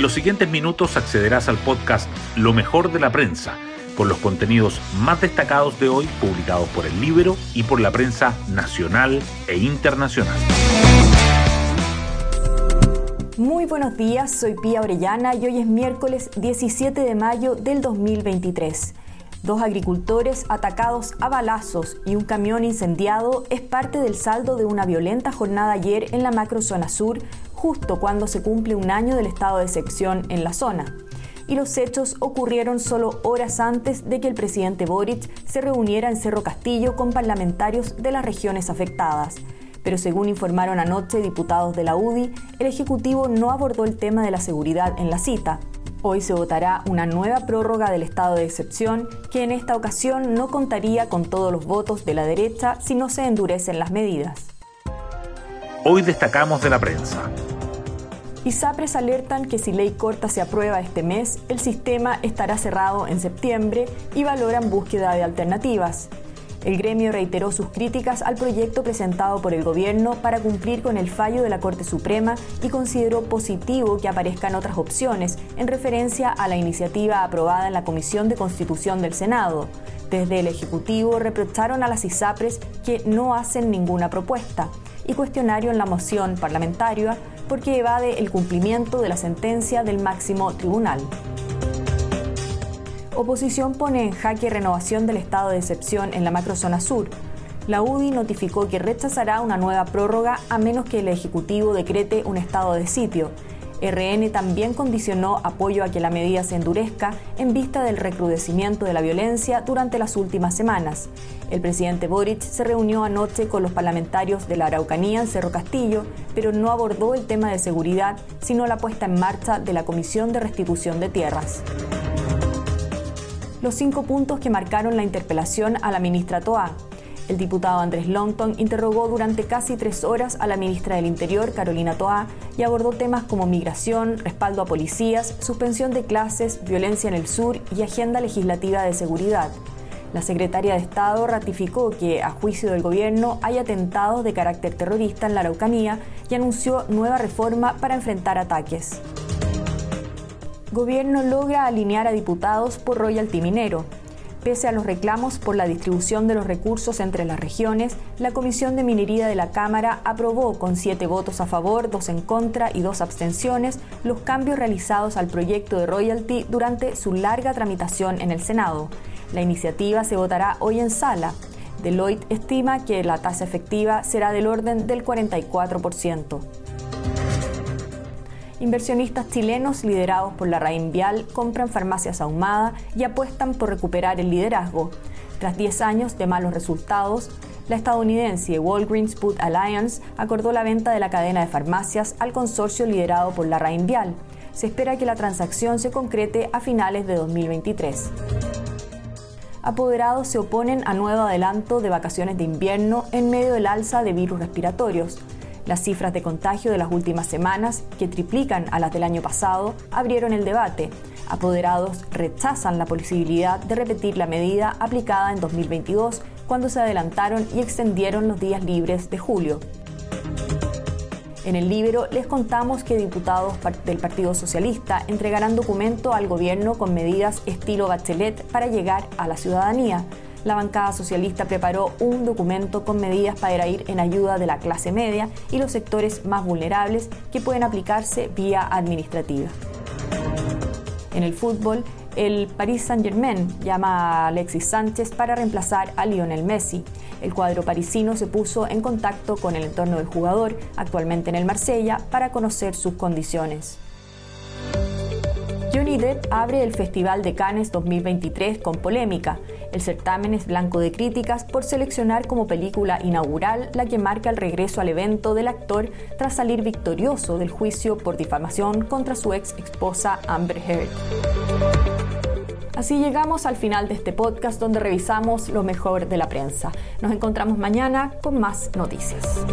En los siguientes minutos accederás al podcast Lo mejor de la prensa, con los contenidos más destacados de hoy publicados por el libro y por la prensa nacional e internacional. Muy buenos días, soy Pía Orellana y hoy es miércoles 17 de mayo del 2023. Dos agricultores atacados a balazos y un camión incendiado es parte del saldo de una violenta jornada ayer en la macrozona sur, justo cuando se cumple un año del estado de excepción en la zona. Y los hechos ocurrieron solo horas antes de que el presidente Boric se reuniera en Cerro Castillo con parlamentarios de las regiones afectadas pero según informaron anoche diputados de la UDI, el Ejecutivo no abordó el tema de la seguridad en la cita. Hoy se votará una nueva prórroga del estado de excepción que en esta ocasión no contaría con todos los votos de la derecha si no se endurecen las medidas. Hoy destacamos de la prensa. ISAPRES alertan que si ley corta se aprueba este mes, el sistema estará cerrado en septiembre y valoran búsqueda de alternativas. El gremio reiteró sus críticas al proyecto presentado por el gobierno para cumplir con el fallo de la Corte Suprema y consideró positivo que aparezcan otras opciones en referencia a la iniciativa aprobada en la Comisión de Constitución del Senado. Desde el Ejecutivo reprocharon a las ISAPRES que no hacen ninguna propuesta y cuestionaron la moción parlamentaria porque evade el cumplimiento de la sentencia del máximo tribunal. Oposición pone en jaque renovación del estado de excepción en la macrozona sur. La UDI notificó que rechazará una nueva prórroga a menos que el Ejecutivo decrete un estado de sitio. RN también condicionó apoyo a que la medida se endurezca en vista del recrudecimiento de la violencia durante las últimas semanas. El presidente Boric se reunió anoche con los parlamentarios de la Araucanía en Cerro Castillo, pero no abordó el tema de seguridad, sino la puesta en marcha de la Comisión de Restitución de Tierras los cinco puntos que marcaron la interpelación a la ministra Toa. El diputado Andrés Longton interrogó durante casi tres horas a la ministra del Interior, Carolina Toa, y abordó temas como migración, respaldo a policías, suspensión de clases, violencia en el sur y agenda legislativa de seguridad. La secretaria de Estado ratificó que, a juicio del gobierno, hay atentados de carácter terrorista en la Araucanía y anunció nueva reforma para enfrentar ataques. Gobierno logra alinear a diputados por royalty minero. Pese a los reclamos por la distribución de los recursos entre las regiones, la Comisión de Minería de la Cámara aprobó con siete votos a favor, dos en contra y dos abstenciones los cambios realizados al proyecto de royalty durante su larga tramitación en el Senado. La iniciativa se votará hoy en sala. Deloitte estima que la tasa efectiva será del orden del 44%. Inversionistas chilenos liderados por la Raín Vial compran farmacias Ahumada y apuestan por recuperar el liderazgo. Tras 10 años de malos resultados, la estadounidense Walgreens Food Alliance acordó la venta de la cadena de farmacias al consorcio liderado por la Raín Vial. Se espera que la transacción se concrete a finales de 2023. Apoderados se oponen a nuevo adelanto de vacaciones de invierno en medio del alza de virus respiratorios. Las cifras de contagio de las últimas semanas, que triplican a las del año pasado, abrieron el debate. Apoderados rechazan la posibilidad de repetir la medida aplicada en 2022 cuando se adelantaron y extendieron los días libres de julio. En el libro les contamos que diputados del Partido Socialista entregarán documento al gobierno con medidas estilo Bachelet para llegar a la ciudadanía la bancada socialista preparó un documento con medidas para ir en ayuda de la clase media y los sectores más vulnerables que pueden aplicarse vía administrativa. En el fútbol, el Paris Saint-Germain llama a Alexis Sánchez para reemplazar a Lionel Messi. El cuadro parisino se puso en contacto con el entorno del jugador, actualmente en el Marsella, para conocer sus condiciones. Johnny Depp abre el Festival de Cannes 2023 con polémica. El certamen es blanco de críticas por seleccionar como película inaugural la que marca el regreso al evento del actor tras salir victorioso del juicio por difamación contra su ex esposa Amber Heard. Así llegamos al final de este podcast donde revisamos lo mejor de la prensa. Nos encontramos mañana con más noticias.